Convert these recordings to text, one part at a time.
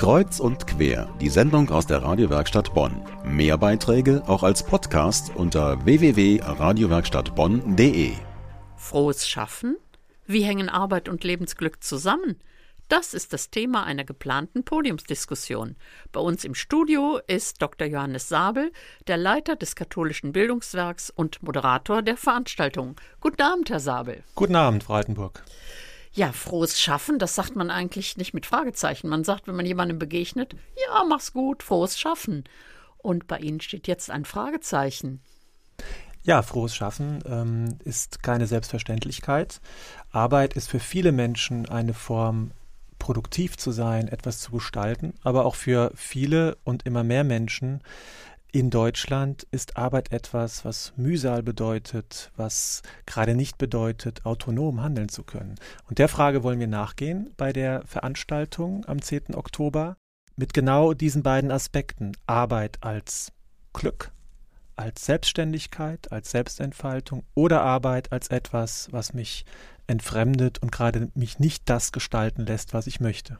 Kreuz und quer, die Sendung aus der Radiowerkstatt Bonn. Mehr Beiträge auch als Podcast unter www.radiowerkstattbonn.de. Frohes Schaffen? Wie hängen Arbeit und Lebensglück zusammen? Das ist das Thema einer geplanten Podiumsdiskussion. Bei uns im Studio ist Dr. Johannes Sabel, der Leiter des katholischen Bildungswerks und Moderator der Veranstaltung. Guten Abend, Herr Sabel. Guten Abend, Frau Altenburg. Ja, frohes Schaffen, das sagt man eigentlich nicht mit Fragezeichen. Man sagt, wenn man jemandem begegnet, ja, mach's gut, frohes Schaffen. Und bei Ihnen steht jetzt ein Fragezeichen. Ja, frohes Schaffen ähm, ist keine Selbstverständlichkeit. Arbeit ist für viele Menschen eine Form produktiv zu sein, etwas zu gestalten, aber auch für viele und immer mehr Menschen in Deutschland ist Arbeit etwas, was Mühsal bedeutet, was gerade nicht bedeutet, autonom handeln zu können. Und der Frage wollen wir nachgehen bei der Veranstaltung am 10. Oktober mit genau diesen beiden Aspekten. Arbeit als Glück, als Selbstständigkeit, als Selbstentfaltung oder Arbeit als etwas, was mich entfremdet und gerade mich nicht das gestalten lässt, was ich möchte.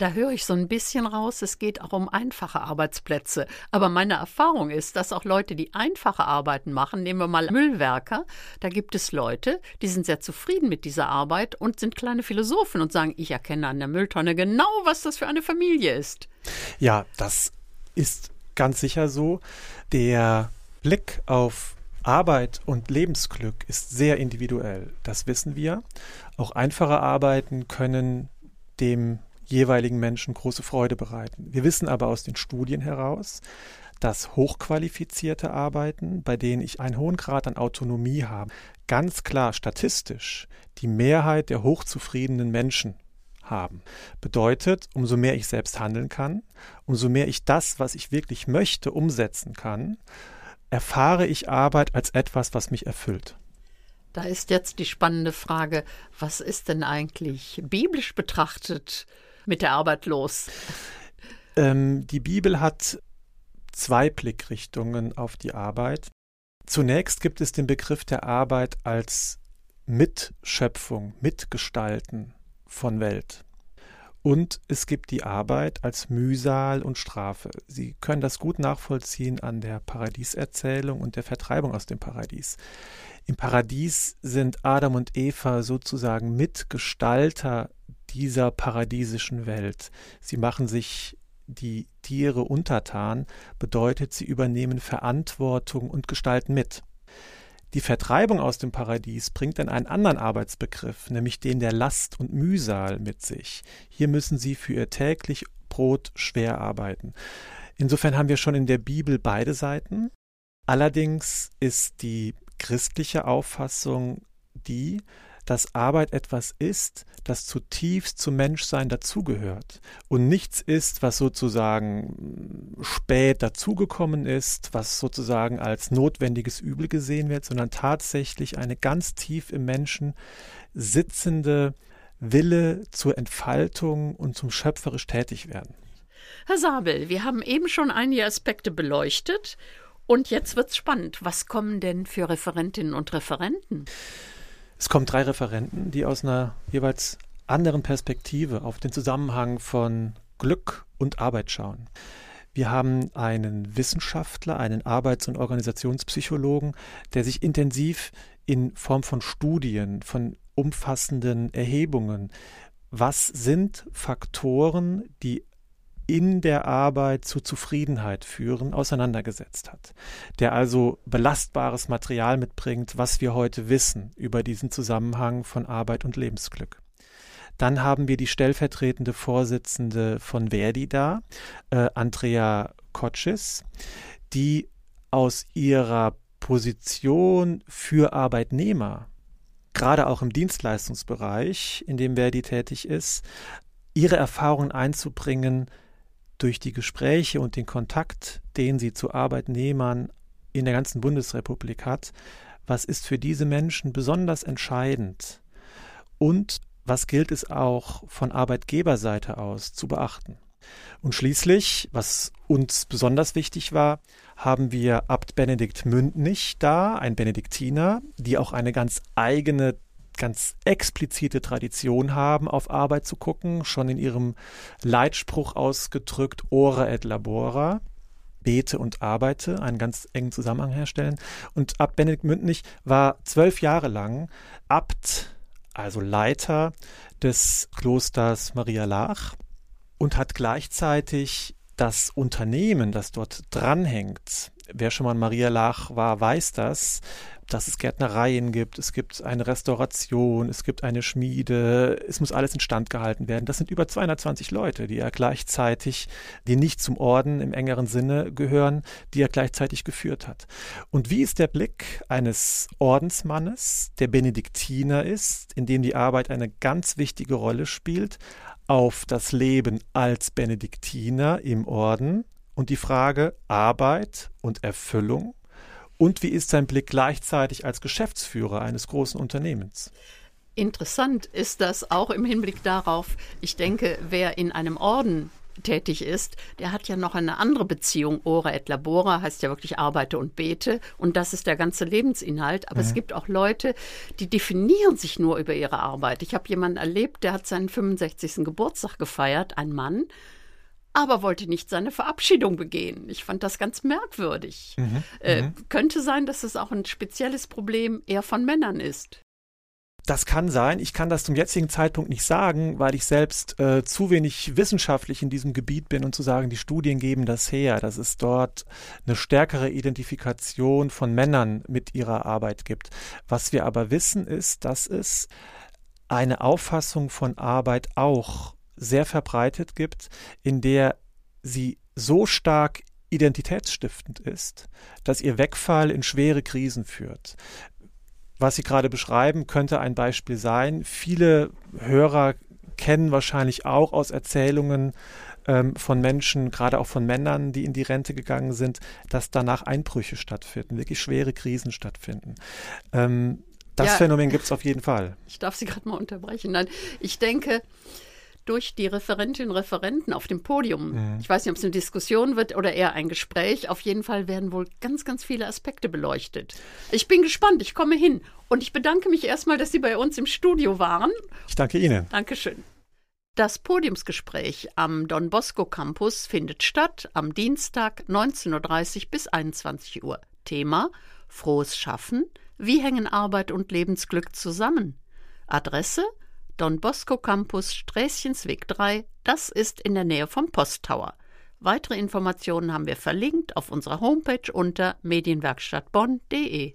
Da höre ich so ein bisschen raus, es geht auch um einfache Arbeitsplätze. Aber meine Erfahrung ist, dass auch Leute, die einfache Arbeiten machen, nehmen wir mal Müllwerker, da gibt es Leute, die sind sehr zufrieden mit dieser Arbeit und sind kleine Philosophen und sagen, ich erkenne an der Mülltonne genau, was das für eine Familie ist. Ja, das ist ganz sicher so. Der Blick auf Arbeit und Lebensglück ist sehr individuell. Das wissen wir. Auch einfache Arbeiten können dem jeweiligen Menschen große Freude bereiten. Wir wissen aber aus den Studien heraus, dass hochqualifizierte Arbeiten, bei denen ich einen hohen Grad an Autonomie habe, ganz klar statistisch die Mehrheit der hochzufriedenen Menschen haben. Bedeutet, umso mehr ich selbst handeln kann, umso mehr ich das, was ich wirklich möchte, umsetzen kann, erfahre ich Arbeit als etwas, was mich erfüllt. Da ist jetzt die spannende Frage, was ist denn eigentlich biblisch betrachtet mit der Arbeit los? Ähm, die Bibel hat zwei Blickrichtungen auf die Arbeit. Zunächst gibt es den Begriff der Arbeit als Mitschöpfung, Mitgestalten von Welt. Und es gibt die Arbeit als Mühsal und Strafe. Sie können das gut nachvollziehen an der Paradieserzählung und der Vertreibung aus dem Paradies. Im Paradies sind Adam und Eva sozusagen Mitgestalter dieser paradiesischen Welt. Sie machen sich die Tiere untertan, bedeutet, sie übernehmen Verantwortung und gestalten mit. Die Vertreibung aus dem Paradies bringt dann einen anderen Arbeitsbegriff, nämlich den der Last und Mühsal mit sich. Hier müssen sie für ihr täglich Brot schwer arbeiten. Insofern haben wir schon in der Bibel beide Seiten. Allerdings ist die christliche Auffassung die, dass Arbeit etwas ist, das zutiefst zum Menschsein dazugehört und nichts ist, was sozusagen spät dazugekommen ist, was sozusagen als notwendiges Übel gesehen wird, sondern tatsächlich eine ganz tief im Menschen sitzende Wille zur Entfaltung und zum schöpferisch tätig werden. Herr Sabel, wir haben eben schon einige Aspekte beleuchtet und jetzt wird's spannend. Was kommen denn für Referentinnen und Referenten? Es kommen drei Referenten, die aus einer jeweils anderen Perspektive auf den Zusammenhang von Glück und Arbeit schauen. Wir haben einen Wissenschaftler, einen Arbeits- und Organisationspsychologen, der sich intensiv in Form von Studien, von umfassenden Erhebungen, was sind Faktoren, die in der Arbeit zu Zufriedenheit führen, auseinandergesetzt hat. Der also belastbares Material mitbringt, was wir heute wissen über diesen Zusammenhang von Arbeit und Lebensglück. Dann haben wir die stellvertretende Vorsitzende von Verdi da, äh, Andrea Kotschis, die aus ihrer Position für Arbeitnehmer, gerade auch im Dienstleistungsbereich, in dem Verdi tätig ist, ihre Erfahrungen einzubringen, durch die Gespräche und den Kontakt, den sie zu Arbeitnehmern in der ganzen Bundesrepublik hat, was ist für diese Menschen besonders entscheidend und was gilt es auch von Arbeitgeberseite aus zu beachten. Und schließlich, was uns besonders wichtig war, haben wir Abt Benedikt Mündnich da, ein Benediktiner, die auch eine ganz eigene ganz explizite Tradition haben, auf Arbeit zu gucken, schon in ihrem Leitspruch ausgedrückt, ora et labora, bete und arbeite, einen ganz engen Zusammenhang herstellen. Und Abt Benedikt Mündnich war zwölf Jahre lang Abt, also Leiter des Klosters Maria Lach und hat gleichzeitig das Unternehmen, das dort dranhängt, wer schon mal in Maria Lach war, weiß das, dass es Gärtnereien gibt, es gibt eine Restauration, es gibt eine Schmiede, es muss alles instand gehalten werden. Das sind über 220 Leute, die er gleichzeitig, die nicht zum Orden im engeren Sinne gehören, die er gleichzeitig geführt hat. Und wie ist der Blick eines Ordensmannes, der Benediktiner ist, in dem die Arbeit eine ganz wichtige Rolle spielt, auf das Leben als Benediktiner im Orden und die Frage Arbeit und Erfüllung und wie ist sein Blick gleichzeitig als Geschäftsführer eines großen Unternehmens? Interessant ist das auch im Hinblick darauf, ich denke, wer in einem Orden tätig ist, der hat ja noch eine andere Beziehung. Ora et labora heißt ja wirklich arbeite und bete und das ist der ganze Lebensinhalt. Aber mhm. es gibt auch Leute, die definieren sich nur über ihre Arbeit. Ich habe jemanden erlebt, der hat seinen 65. Geburtstag gefeiert, ein Mann, aber wollte nicht seine Verabschiedung begehen. Ich fand das ganz merkwürdig. Mhm, äh, mhm. könnte sein, dass es auch ein spezielles Problem eher von Männern ist. Das kann sein. Ich kann das zum jetzigen Zeitpunkt nicht sagen, weil ich selbst äh, zu wenig wissenschaftlich in diesem Gebiet bin und zu sagen, die Studien geben das her, dass es dort eine stärkere Identifikation von Männern mit ihrer Arbeit gibt. Was wir aber wissen ist, dass es eine Auffassung von Arbeit auch sehr verbreitet gibt, in der sie so stark identitätsstiftend ist, dass ihr Wegfall in schwere Krisen führt. Was Sie gerade beschreiben, könnte ein Beispiel sein. Viele Hörer kennen wahrscheinlich auch aus Erzählungen ähm, von Menschen, gerade auch von Männern, die in die Rente gegangen sind, dass danach Einbrüche stattfinden, wirklich schwere Krisen stattfinden. Ähm, das ja, Phänomen gibt es auf jeden Fall. Ich darf Sie gerade mal unterbrechen. Nein, ich denke, durch die Referentinnen und Referenten auf dem Podium. Mhm. Ich weiß nicht, ob es eine Diskussion wird oder eher ein Gespräch. Auf jeden Fall werden wohl ganz, ganz viele Aspekte beleuchtet. Ich bin gespannt, ich komme hin. Und ich bedanke mich erstmal, dass Sie bei uns im Studio waren. Ich danke Ihnen. Dankeschön. Das Podiumsgespräch am Don Bosco Campus findet statt am Dienstag 19.30 Uhr bis 21 Uhr. Thema Frohes Schaffen. Wie hängen Arbeit und Lebensglück zusammen? Adresse Don Bosco Campus Sträßchensweg 3, das ist in der Nähe vom Posttower. Weitere Informationen haben wir verlinkt auf unserer Homepage unter medienwerkstattbonn.de.